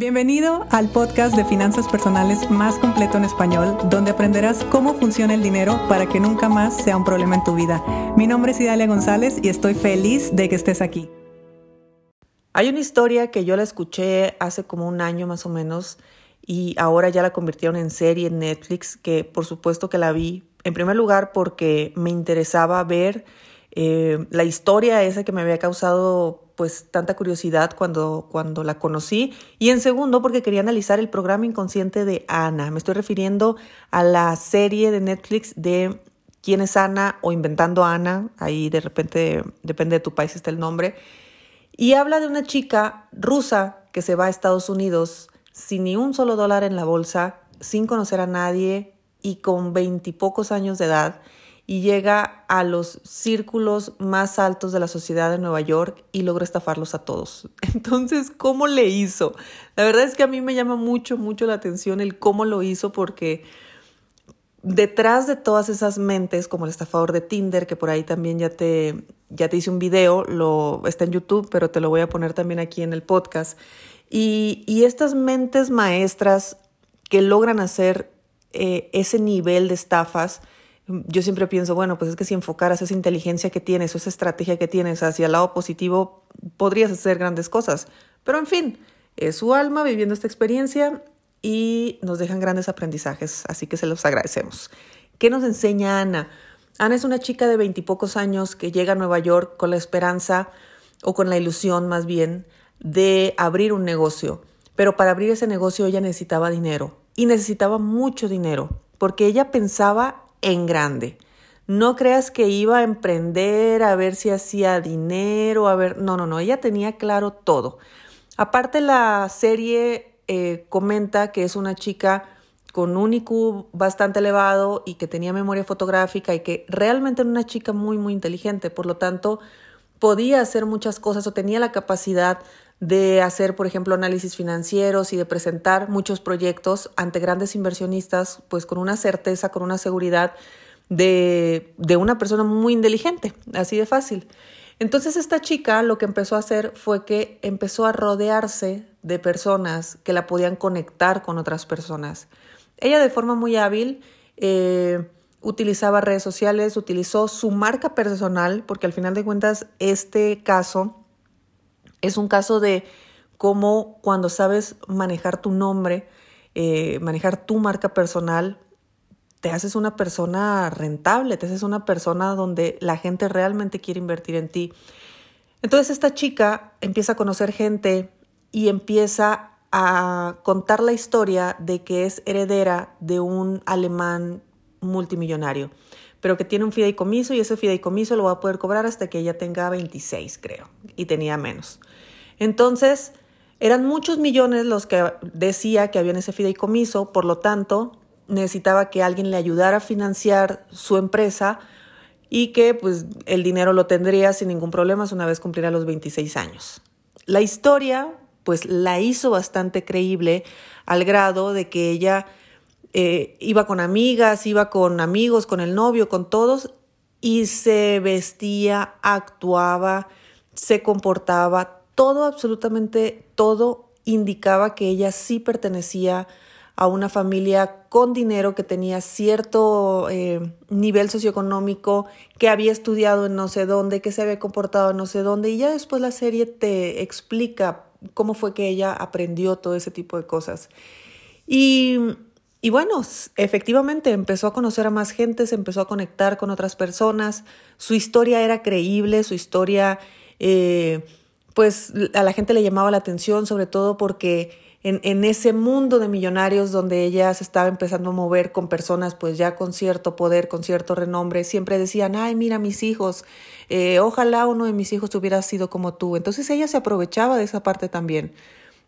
Bienvenido al podcast de finanzas personales más completo en español, donde aprenderás cómo funciona el dinero para que nunca más sea un problema en tu vida. Mi nombre es Idalia González y estoy feliz de que estés aquí. Hay una historia que yo la escuché hace como un año más o menos y ahora ya la convirtieron en serie en Netflix, que por supuesto que la vi en primer lugar porque me interesaba ver eh, la historia esa que me había causado pues tanta curiosidad cuando, cuando la conocí. Y en segundo porque quería analizar el programa inconsciente de Ana. Me estoy refiriendo a la serie de Netflix de quién es Ana o inventando Ana, ahí de repente depende de tu país está el nombre, y habla de una chica rusa que se va a Estados Unidos sin ni un solo dólar en la bolsa, sin conocer a nadie y con veintipocos años de edad y llega a los círculos más altos de la sociedad de Nueva York y logra estafarlos a todos. Entonces, ¿cómo le hizo? La verdad es que a mí me llama mucho, mucho la atención el cómo lo hizo porque detrás de todas esas mentes, como el estafador de Tinder, que por ahí también ya te, ya te hice un video, lo, está en YouTube, pero te lo voy a poner también aquí en el podcast. Y, y estas mentes maestras que logran hacer eh, ese nivel de estafas, yo siempre pienso, bueno, pues es que si enfocaras esa inteligencia que tienes o esa estrategia que tienes hacia el lado positivo, podrías hacer grandes cosas. Pero en fin, es su alma viviendo esta experiencia y nos dejan grandes aprendizajes, así que se los agradecemos. ¿Qué nos enseña Ana? Ana es una chica de veintipocos años que llega a Nueva York con la esperanza o con la ilusión más bien de abrir un negocio. Pero para abrir ese negocio ella necesitaba dinero y necesitaba mucho dinero porque ella pensaba en grande. No creas que iba a emprender a ver si hacía dinero, a ver, no, no, no, ella tenía claro todo. Aparte la serie eh, comenta que es una chica con un IQ bastante elevado y que tenía memoria fotográfica y que realmente era una chica muy, muy inteligente. Por lo tanto, podía hacer muchas cosas o tenía la capacidad de hacer, por ejemplo, análisis financieros y de presentar muchos proyectos ante grandes inversionistas, pues con una certeza, con una seguridad de, de una persona muy inteligente, así de fácil. Entonces esta chica lo que empezó a hacer fue que empezó a rodearse de personas que la podían conectar con otras personas. Ella de forma muy hábil eh, utilizaba redes sociales, utilizó su marca personal, porque al final de cuentas este caso es un caso de cómo cuando sabes manejar tu nombre, eh, manejar tu marca personal, te haces una persona rentable, te haces una persona donde la gente realmente quiere invertir en ti. Entonces esta chica empieza a conocer gente y empieza a contar la historia de que es heredera de un alemán multimillonario, pero que tiene un fideicomiso y ese fideicomiso lo va a poder cobrar hasta que ella tenga 26, creo, y tenía menos. Entonces, eran muchos millones los que decía que había en ese fideicomiso, por lo tanto, necesitaba que alguien le ayudara a financiar su empresa y que pues el dinero lo tendría sin ningún problema una vez cumpliera los 26 años. La historia pues la hizo bastante creíble al grado de que ella eh, iba con amigas, iba con amigos, con el novio, con todos y se vestía, actuaba, se comportaba todo, absolutamente todo indicaba que ella sí pertenecía a una familia con dinero que tenía cierto eh, nivel socioeconómico, que había estudiado en no sé dónde, que se había comportado en no sé dónde, y ya después la serie te explica cómo fue que ella aprendió todo ese tipo de cosas. Y, y bueno, efectivamente empezó a conocer a más gente, se empezó a conectar con otras personas, su historia era creíble, su historia... Eh, pues a la gente le llamaba la atención, sobre todo porque en, en, ese mundo de millonarios donde ella se estaba empezando a mover con personas pues ya con cierto poder, con cierto renombre, siempre decían, ay, mira mis hijos, eh, ojalá uno de mis hijos hubiera sido como tú. Entonces ella se aprovechaba de esa parte también,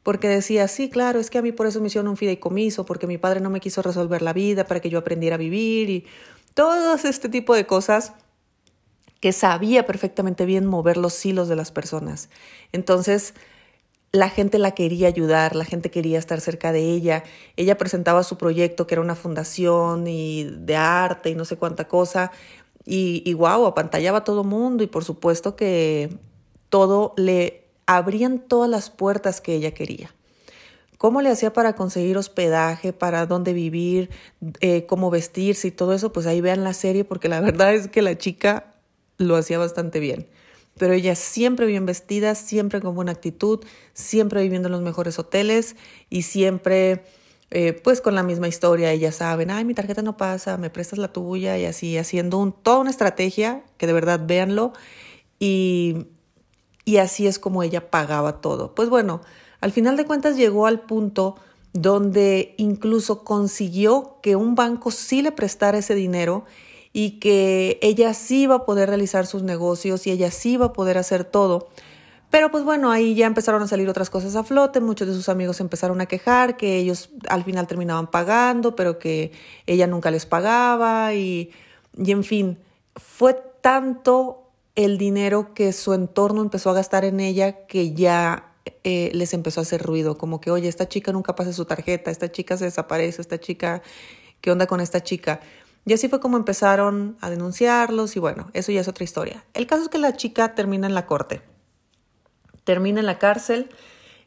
porque decía, sí, claro, es que a mí por eso me hicieron un fideicomiso, porque mi padre no me quiso resolver la vida para que yo aprendiera a vivir y todo este tipo de cosas que sabía perfectamente bien mover los hilos de las personas. Entonces, la gente la quería ayudar, la gente quería estar cerca de ella. Ella presentaba su proyecto, que era una fundación y de arte y no sé cuánta cosa. Y, y wow, apantallaba a todo mundo y por supuesto que todo le abrían todas las puertas que ella quería. cómo le hacía para conseguir hospedaje, para dónde vivir, eh, cómo vestirse y todo eso, pues ahí vean la serie porque la verdad es que la chica lo hacía bastante bien. Pero ella siempre bien vestida, siempre con buena actitud, siempre viviendo en los mejores hoteles y siempre eh, pues con la misma historia. Ellas saben, ay, mi tarjeta no pasa, me prestas la tuya y así, haciendo un, toda una estrategia que de verdad véanlo. Y, y así es como ella pagaba todo. Pues bueno, al final de cuentas llegó al punto donde incluso consiguió que un banco sí le prestara ese dinero y que ella sí iba a poder realizar sus negocios y ella sí iba a poder hacer todo. Pero pues bueno, ahí ya empezaron a salir otras cosas a flote, muchos de sus amigos empezaron a quejar que ellos al final terminaban pagando, pero que ella nunca les pagaba y, y en fin, fue tanto el dinero que su entorno empezó a gastar en ella que ya eh, les empezó a hacer ruido, como que, oye, esta chica nunca pasa su tarjeta, esta chica se desaparece, esta chica, ¿qué onda con esta chica? Y así fue como empezaron a denunciarlos y bueno, eso ya es otra historia. El caso es que la chica termina en la corte, termina en la cárcel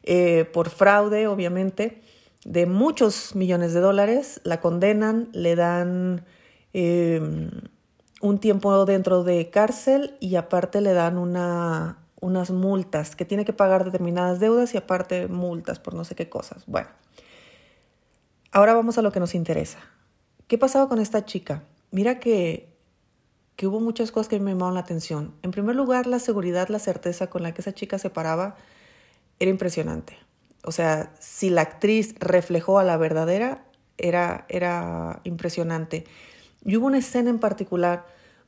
eh, por fraude, obviamente, de muchos millones de dólares, la condenan, le dan eh, un tiempo dentro de cárcel y aparte le dan una unas multas, que tiene que pagar determinadas deudas y aparte multas por no sé qué cosas. Bueno, ahora vamos a lo que nos interesa. ¿Qué pasaba con esta chica? Mira que, que hubo muchas cosas que me llamaron la atención. En primer lugar, la seguridad, la certeza con la que esa chica se paraba era impresionante. O sea, si la actriz reflejó a la verdadera, era, era impresionante. Y hubo una escena en particular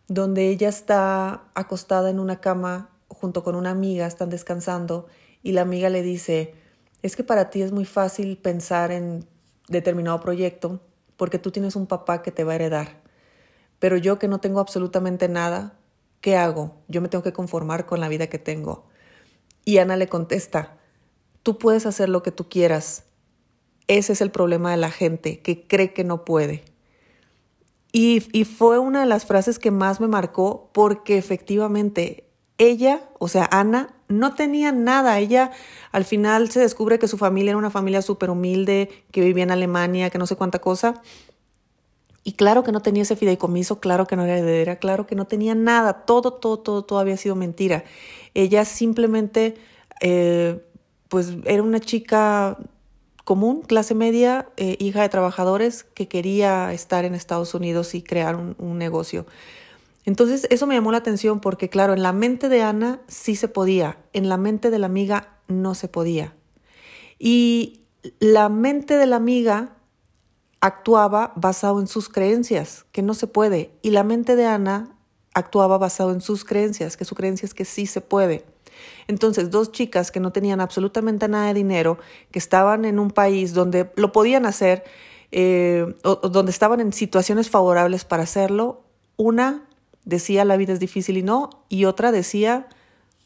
donde ella está acostada en una cama junto con una amiga, están descansando y la amiga le dice, es que para ti es muy fácil pensar en determinado proyecto porque tú tienes un papá que te va a heredar. Pero yo que no tengo absolutamente nada, ¿qué hago? Yo me tengo que conformar con la vida que tengo. Y Ana le contesta, tú puedes hacer lo que tú quieras. Ese es el problema de la gente, que cree que no puede. Y, fue una de las frases que más me marcó porque efectivamente ella, o sea, Ana, no tenía nada. Ella al final se descubre que su familia era una familia súper humilde, que vivía en Alemania, que no sé cuánta cosa. Y claro que no tenía ese fideicomiso, claro que no era heredera, claro que no tenía nada. Todo, todo, todo, todo había sido mentira. Ella simplemente, eh, pues era una chica común, clase media, eh, hija de trabajadores que quería estar en Estados Unidos y crear un negocio. Entonces eso me llamó la atención porque claro, en la mente de Ana sí se podía, en la mente de la amiga no se podía. Y la mente de la amiga actuaba basado en sus creencias, que no se puede, y la mente de Ana actuaba basado en sus creencias, que su creencia es que sí se puede. Entonces, dos chicas que no tenían absolutamente nada de dinero, que estaban en un país donde lo podían hacer, eh, o, donde estaban en situaciones favorables para hacerlo, una decía la vida es difícil y no, y otra decía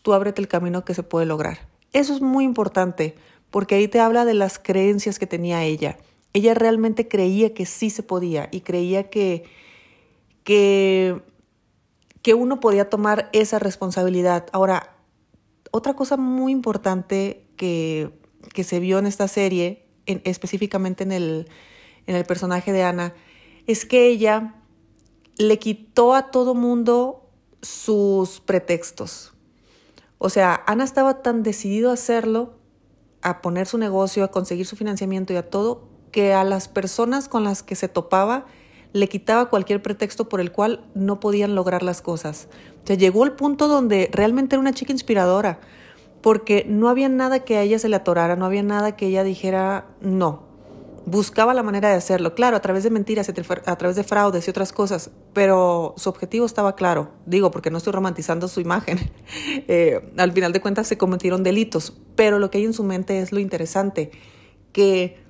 tú ábrete el camino que se puede lograr. Eso es muy importante porque ahí te habla de las creencias que tenía ella. Ella realmente creía que sí se podía y creía que, que, que uno podía tomar esa responsabilidad. Ahora, otra cosa muy importante que, que se vio en esta serie, en, específicamente en el, en el personaje de Ana, es que ella le quitó a todo mundo sus pretextos. O sea, Ana estaba tan decidido a hacerlo, a poner su negocio, a conseguir su financiamiento y a todo, que a las personas con las que se topaba le quitaba cualquier pretexto por el cual no podían lograr las cosas. O sea, llegó el punto donde realmente era una chica inspiradora, porque no había nada que a ella se le atorara, no había nada que ella dijera no. Buscaba la manera de hacerlo, claro, a través de mentiras, a través de fraudes y otras cosas, pero su objetivo estaba claro, digo, porque no estoy romantizando su imagen, eh, al final de cuentas se cometieron delitos, pero lo que hay en su mente es lo interesante, que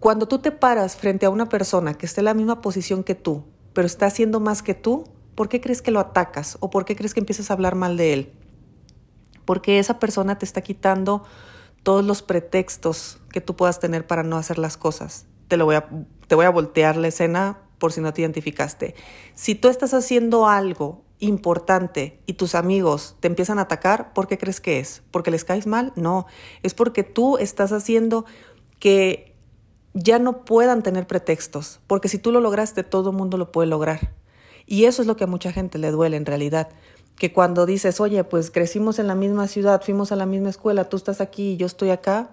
cuando tú te paras frente a una persona que está en la misma posición que tú, pero está haciendo más que tú, ¿por qué crees que lo atacas o por qué crees que empiezas a hablar mal de él? Porque esa persona te está quitando todos los pretextos que tú puedas tener para no hacer las cosas. Te, lo voy a, te voy a voltear la escena por si no te identificaste. Si tú estás haciendo algo importante y tus amigos te empiezan a atacar, ¿por qué crees que es? ¿Porque les caes mal? No, es porque tú estás haciendo que ya no puedan tener pretextos, porque si tú lo lograste, todo el mundo lo puede lograr. Y eso es lo que a mucha gente le duele en realidad, que cuando dices, oye, pues crecimos en la misma ciudad, fuimos a la misma escuela, tú estás aquí y yo estoy acá,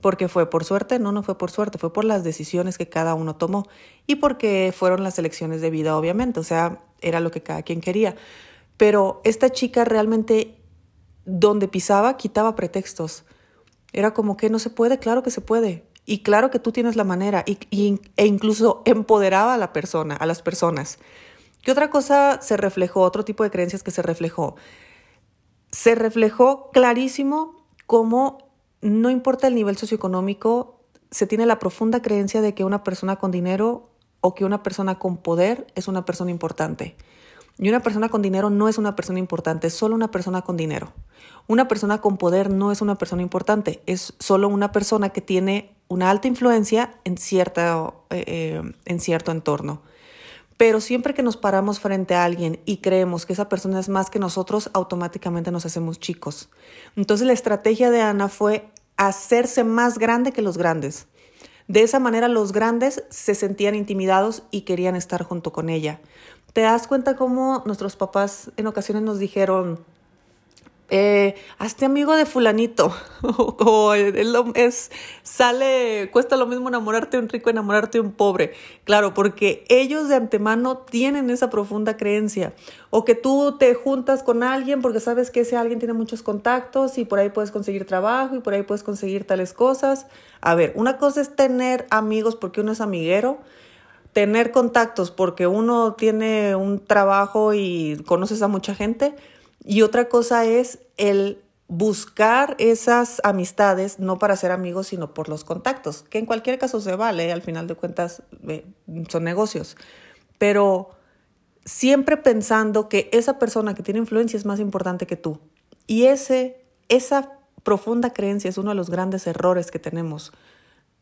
porque fue por suerte, no, no fue por suerte, fue por las decisiones que cada uno tomó y porque fueron las elecciones de vida, obviamente, o sea, era lo que cada quien quería. Pero esta chica realmente, donde pisaba, quitaba pretextos. Era como que no se puede, claro que se puede. Y claro que tú tienes la manera y, e incluso empoderaba a la persona, a las personas. ¿Qué otra cosa se reflejó? Otro tipo de creencias que se reflejó. Se reflejó clarísimo cómo no importa el nivel socioeconómico, se tiene la profunda creencia de que una persona con dinero o que una persona con poder es una persona importante. Y una persona con dinero no es una persona importante, es solo una persona con dinero. Una persona con poder no es una persona importante, es solo una persona que tiene una alta influencia en, cierta, eh, eh, en cierto entorno. Pero siempre que nos paramos frente a alguien y creemos que esa persona es más que nosotros, automáticamente nos hacemos chicos. Entonces la estrategia de Ana fue hacerse más grande que los grandes. De esa manera los grandes se sentían intimidados y querían estar junto con ella. ¿Te das cuenta cómo nuestros papás en ocasiones nos dijeron, eh, hazte amigo de fulanito, o, es, sale, cuesta lo mismo enamorarte de un rico, enamorarte de un pobre. Claro, porque ellos de antemano tienen esa profunda creencia. O que tú te juntas con alguien porque sabes que ese alguien tiene muchos contactos y por ahí puedes conseguir trabajo y por ahí puedes conseguir tales cosas. A ver, una cosa es tener amigos porque uno es amiguero tener contactos porque uno tiene un trabajo y conoces a mucha gente, y otra cosa es el buscar esas amistades, no para ser amigos, sino por los contactos, que en cualquier caso se vale, al final de cuentas son negocios. Pero siempre pensando que esa persona que tiene influencia es más importante que tú. Y ese, esa profunda creencia es uno de los grandes errores que tenemos.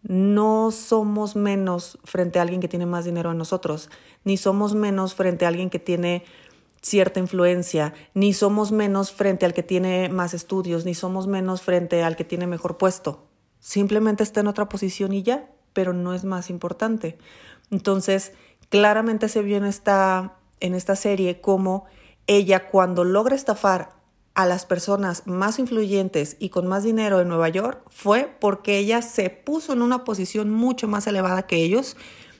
No somos menos frente a alguien que tiene más dinero en nosotros, ni somos menos frente a alguien que tiene cierta influencia, ni somos menos frente al que tiene más estudios, ni somos menos frente al que tiene mejor puesto. Simplemente está en otra posición y ya, pero no es más importante. Entonces, claramente se vio en esta, en esta serie cómo ella cuando logra estafar a las personas más influyentes y con más dinero en Nueva York fue porque ella se puso en una posición mucho más elevada que ellos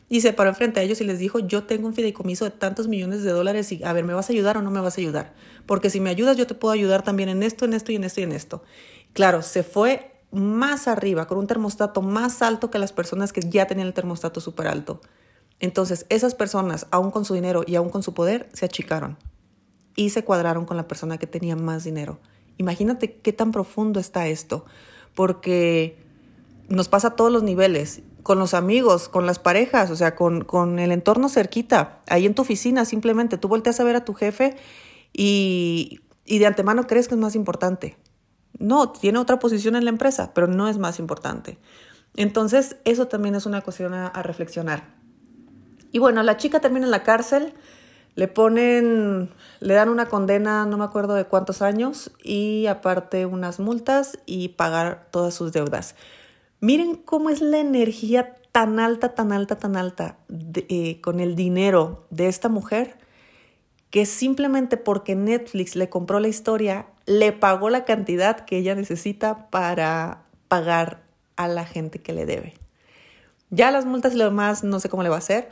y se paró enfrente a ellos y les dijo, yo tengo un fideicomiso de tantos millones de dólares y a ver, ¿me vas a ayudar o no me vas a ayudar? Porque si me ayudas, yo te puedo ayudar también en esto, en esto y en esto y en esto. Claro, se fue más arriba, con un termostato más alto que las personas que ya tenían el termostato súper alto. Entonces, esas personas, aún con su dinero y aún con su poder, se achicaron y se cuadraron con la persona que tenía más dinero. Imagínate qué tan profundo está esto, porque nos pasa a todos los niveles con los amigos, con las parejas, o sea, con, el entorno cerquita, ahí en tu oficina simplemente, tú volteas a ver a tu jefe y, y de antemano crees que es más importante. No, tiene otra posición en la empresa, pero no es más importante. Entonces, eso también es una cuestión a, a reflexionar. Y bueno, la chica termina en la cárcel, le ponen, le dan una condena, no me acuerdo de cuántos años, y aparte unas multas y pagar todas sus deudas. Miren cómo es la energía tan alta, tan alta, tan alta eh, con el dinero de esta mujer que simplemente porque Netflix le compró la historia, le pagó la cantidad que ella necesita para pagar a la gente que le debe. Ya las multas y lo demás no sé cómo le va a hacer,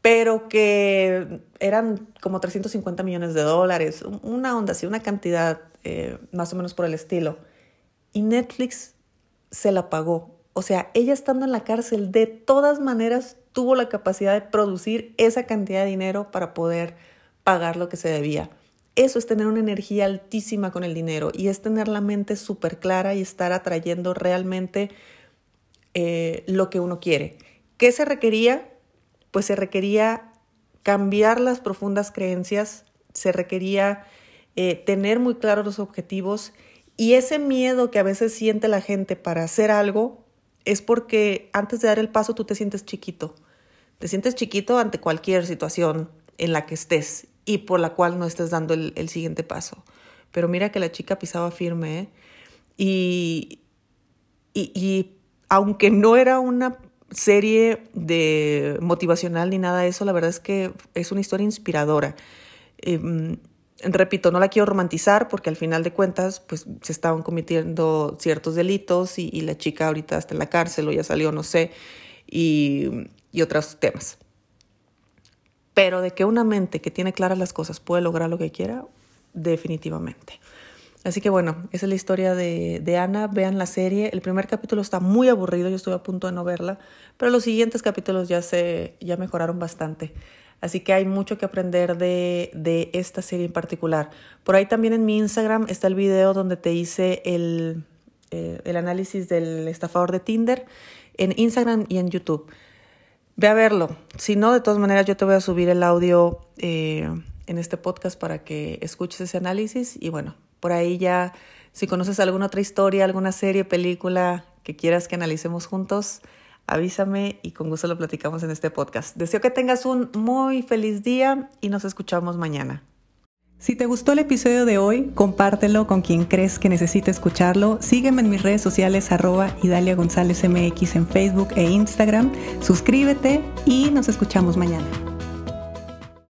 pero que eran como 350 millones de dólares, una onda así, una cantidad eh, más o menos por el estilo. Y Netflix se la pagó o sea, ella estando en la cárcel, de todas maneras tuvo la capacidad de producir esa cantidad de dinero para poder pagar lo que se debía. Eso es tener una energía altísima con el dinero y es tener la mente súper clara y estar atrayendo realmente eh, lo que uno quiere. ¿Qué se requería? Pues se requería cambiar las profundas creencias, se requería eh, tener muy claros los objetivos y ese miedo que a veces siente la gente para hacer algo, es porque antes de dar el paso tú te sientes chiquito. Te sientes chiquito ante cualquier situación en la que estés y por la cual no estás dando el, siguiente paso. Pero mira que la chica pisaba firme ¿eh? y, y, aunque no era una serie de motivacional ni nada de eso, la verdad es que es una historia inspiradora. Eh, repito, no la quiero romantizar porque al final de cuentas, pues se estaban cometiendo ciertos delitos y, la chica ahorita está en la cárcel o ya salió, no sé, y, y otros temas. Pero de que una mente que tiene claras las cosas puede lograr lo que quiera, definitivamente. Así que bueno, esa es la historia de, de, Ana. Vean la serie. El primer capítulo está muy aburrido, yo estuve a punto de no verla, pero los siguientes capítulos ya, se, ya mejoraron bastante. Así que hay mucho que aprender de, de esta serie en particular. Por ahí también en mi Instagram está el video donde te hice el, eh, el análisis del estafador de Tinder en Instagram y en YouTube. Ve a verlo. Si no, de todas maneras yo te voy a subir el audio eh, en este podcast para que escuches ese análisis y bueno, por ahí ya, si conoces alguna otra historia, alguna serie, película que quieras que analicemos juntos, avísame y con gusto lo platicamos en este podcast. Deseo que tengas un muy feliz día y nos escuchamos mañana. Si te gustó el episodio de hoy, compártelo con quien crees que necesite escucharlo. Sígueme en mis redes sociales arroba Idalia González MX en Facebook e Instagram. Suscríbete y nos escuchamos mañana.